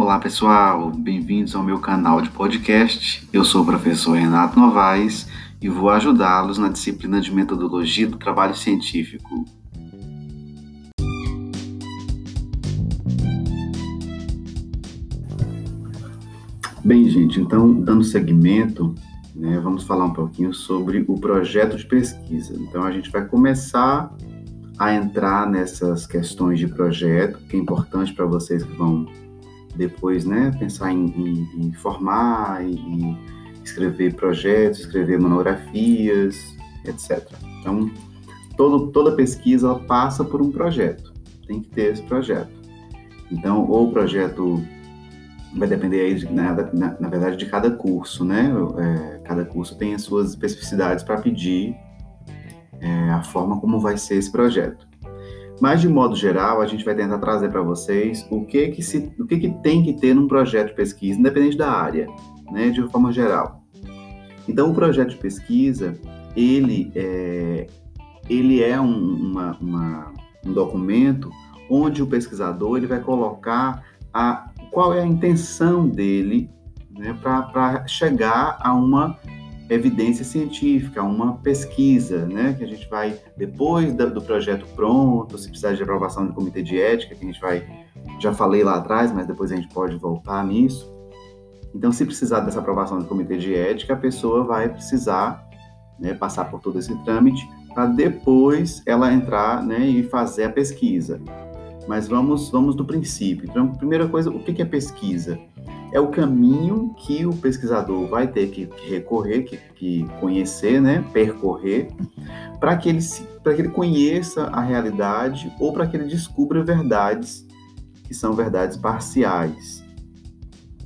Olá pessoal, bem-vindos ao meu canal de podcast. Eu sou o professor Renato Novaes e vou ajudá-los na disciplina de metodologia do trabalho científico. Bem, gente, então, dando seguimento, né, vamos falar um pouquinho sobre o projeto de pesquisa. Então, a gente vai começar a entrar nessas questões de projeto, que é importante para vocês que vão depois, né, pensar em, em, em formar e, e escrever projetos, escrever monografias, etc. Então, todo, toda pesquisa passa por um projeto, tem que ter esse projeto. Então, ou o projeto vai depender aí, de, na, na, na, verdade, de cada curso, né? É, cada curso tem as suas especificidades para pedir é, a forma como vai ser esse projeto. Mas de modo geral, a gente vai tentar trazer para vocês o que que se, o que que tem que ter num projeto de pesquisa, independente da área, né, de forma geral. Então, o projeto de pesquisa, ele é, ele é um, uma, uma, um documento onde o pesquisador ele vai colocar a, qual é a intenção dele né, para chegar a uma evidência científica, uma pesquisa, né, que a gente vai, depois do projeto pronto, se precisar de aprovação do comitê de ética, que a gente vai, já falei lá atrás, mas depois a gente pode voltar nisso. Então, se precisar dessa aprovação do comitê de ética, a pessoa vai precisar né, passar por todo esse trâmite para depois ela entrar né, e fazer a pesquisa. Mas vamos, vamos do princípio. Então, primeira coisa, o que é pesquisa? É o caminho que o pesquisador vai ter que recorrer, que, que conhecer, né, percorrer, para que ele para que ele conheça a realidade ou para que ele descubra verdades que são verdades parciais.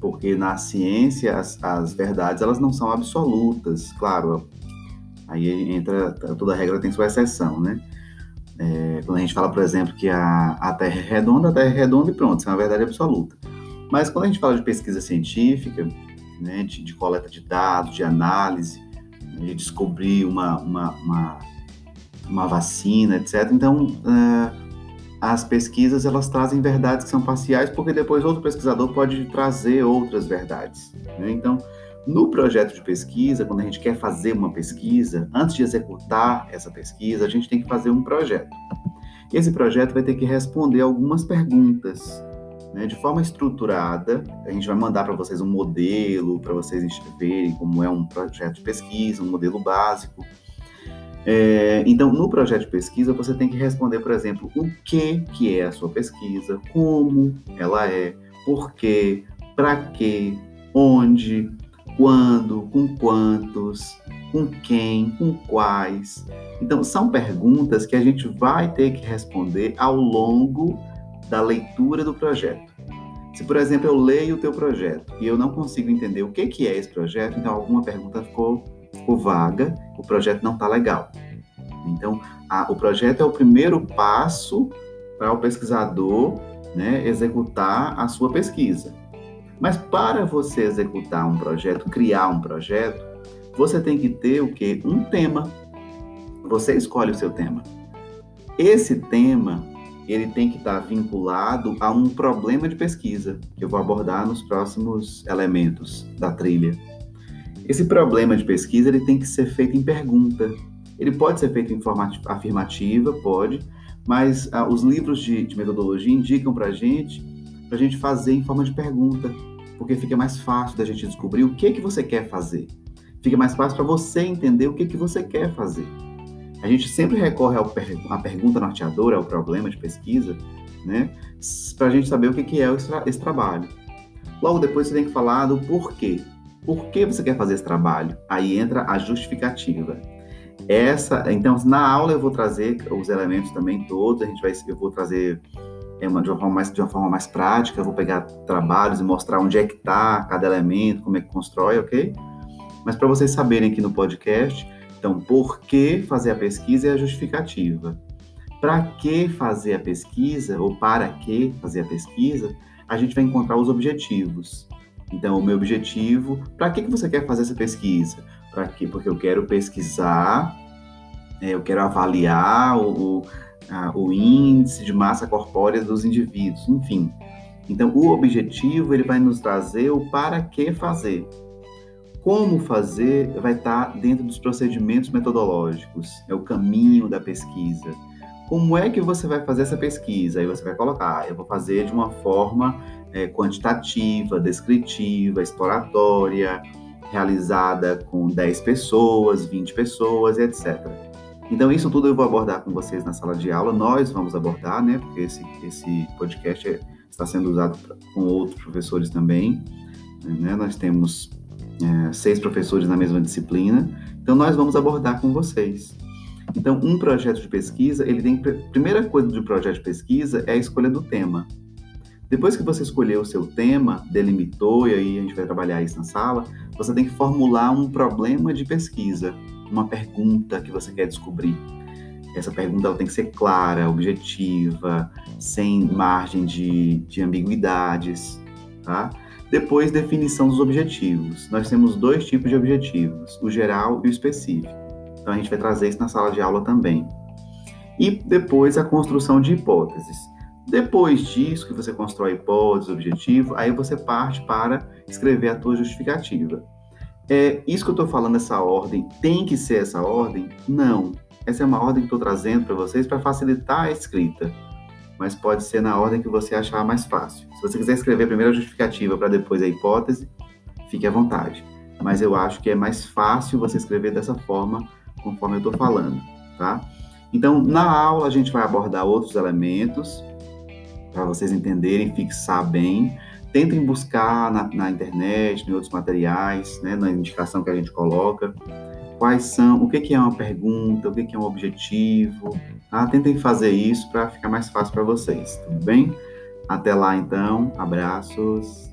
Porque na ciência as, as verdades elas não são absolutas, claro. Aí entra toda regra tem sua exceção, né? É, quando a gente fala, por exemplo, que a, a Terra é redonda, a Terra é redonda e pronto, isso é uma verdade absoluta. Mas quando a gente fala de pesquisa científica, né, de, de coleta de dados, de análise, de descobrir uma, uma, uma, uma vacina, etc. Então, uh, as pesquisas elas trazem verdades que são parciais, porque depois outro pesquisador pode trazer outras verdades. Né? Então, no projeto de pesquisa, quando a gente quer fazer uma pesquisa, antes de executar essa pesquisa, a gente tem que fazer um projeto. Esse projeto vai ter que responder algumas perguntas né, de forma estruturada. A gente vai mandar para vocês um modelo para vocês verem como é um projeto de pesquisa, um modelo básico. É, então, no projeto de pesquisa, você tem que responder, por exemplo, o que, que é a sua pesquisa, como ela é, por quê, para quê, onde, quando, com quantos, com quem, com quais. Então, são perguntas que a gente vai ter que responder ao longo da leitura do projeto. Se, por exemplo, eu leio o teu projeto e eu não consigo entender o que, que é esse projeto, então alguma pergunta ficou, ficou vaga, o projeto não está legal. Então, a, o projeto é o primeiro passo para o pesquisador né, executar a sua pesquisa. Mas para você executar um projeto, criar um projeto, você tem que ter o quê? Um tema. Você escolhe o seu tema. Esse tema ele tem que estar vinculado a um problema de pesquisa, que eu vou abordar nos próximos elementos da trilha. Esse problema de pesquisa ele tem que ser feito em pergunta. Ele pode ser feito em forma afirmativa, pode, mas ah, os livros de, de metodologia indicam para gente, para gente fazer em forma de pergunta, porque fica mais fácil da gente descobrir o que que você quer fazer. Fica mais fácil para você entender o que que você quer fazer. A gente sempre recorre à pergunta norteadora, ao problema de pesquisa, né, para a gente saber o que, é esse trabalho. Logo depois você tem que falar do porquê. Por que você quer fazer esse trabalho? Aí entra a justificativa. Essa, então, na aula eu vou trazer os elementos também todos. A gente vai, eu vou trazer é, uma, de, uma forma mais, de uma forma mais prática. Eu vou pegar trabalhos e mostrar onde é que está cada elemento, como é que constrói, ok? Mas para vocês saberem aqui no podcast, então, por que fazer a pesquisa é a justificativa. Para que fazer a pesquisa, ou para que fazer a pesquisa, a gente vai encontrar os objetivos. Então, o meu objetivo, para que, que você quer fazer essa pesquisa? Para quê? Porque eu quero pesquisar, é, eu quero avaliar o, a, o índice de massa corpórea dos indivíduos, enfim. Então, o objetivo ele vai nos trazer o para que fazer. Como fazer vai estar dentro dos procedimentos metodológicos, é o caminho da pesquisa. Como é que você vai fazer essa pesquisa? Aí você vai colocar, ah, eu vou fazer de uma forma é, quantitativa, descritiva, exploratória, realizada com 10 pessoas, 20 pessoas, etc. Então, isso tudo eu vou abordar com vocês na sala de aula, nós vamos abordar, né? Porque esse, esse podcast é, está sendo usado com outros professores também. Né? Nós temos é, seis professores na mesma disciplina, então nós vamos abordar com vocês. Então, um projeto de pesquisa, ele tem primeira coisa do projeto de pesquisa é a escolha do tema. Depois que você escolheu o seu tema, delimitou e aí a gente vai trabalhar isso na sala, você tem que formular um problema de pesquisa, uma pergunta que você quer descobrir. Essa pergunta ela tem que ser clara, objetiva, sem margem de, de ambiguidades, tá? Depois, definição dos objetivos. Nós temos dois tipos de objetivos, o geral e o específico. Então, a gente vai trazer isso na sala de aula também. E depois, a construção de hipóteses. Depois disso, que você constrói hipótese, objetivo, aí você parte para escrever a tua justificativa. É, isso que eu estou falando, essa ordem, tem que ser essa ordem? Não. Essa é uma ordem que estou trazendo para vocês para facilitar a escrita mas pode ser na ordem que você achar mais fácil. Se você quiser escrever primeiro a justificativa para depois a hipótese, fique à vontade. Mas eu acho que é mais fácil você escrever dessa forma, conforme eu estou falando, tá? Então, na aula a gente vai abordar outros elementos para vocês entenderem, fixar bem. Tentem buscar na, na internet, em outros materiais, né, na indicação que a gente coloca quais são, o que, é uma pergunta, o que, que é um objetivo. Tá? Tentem fazer isso para ficar mais fácil para vocês, tudo bem? Até lá então, abraços.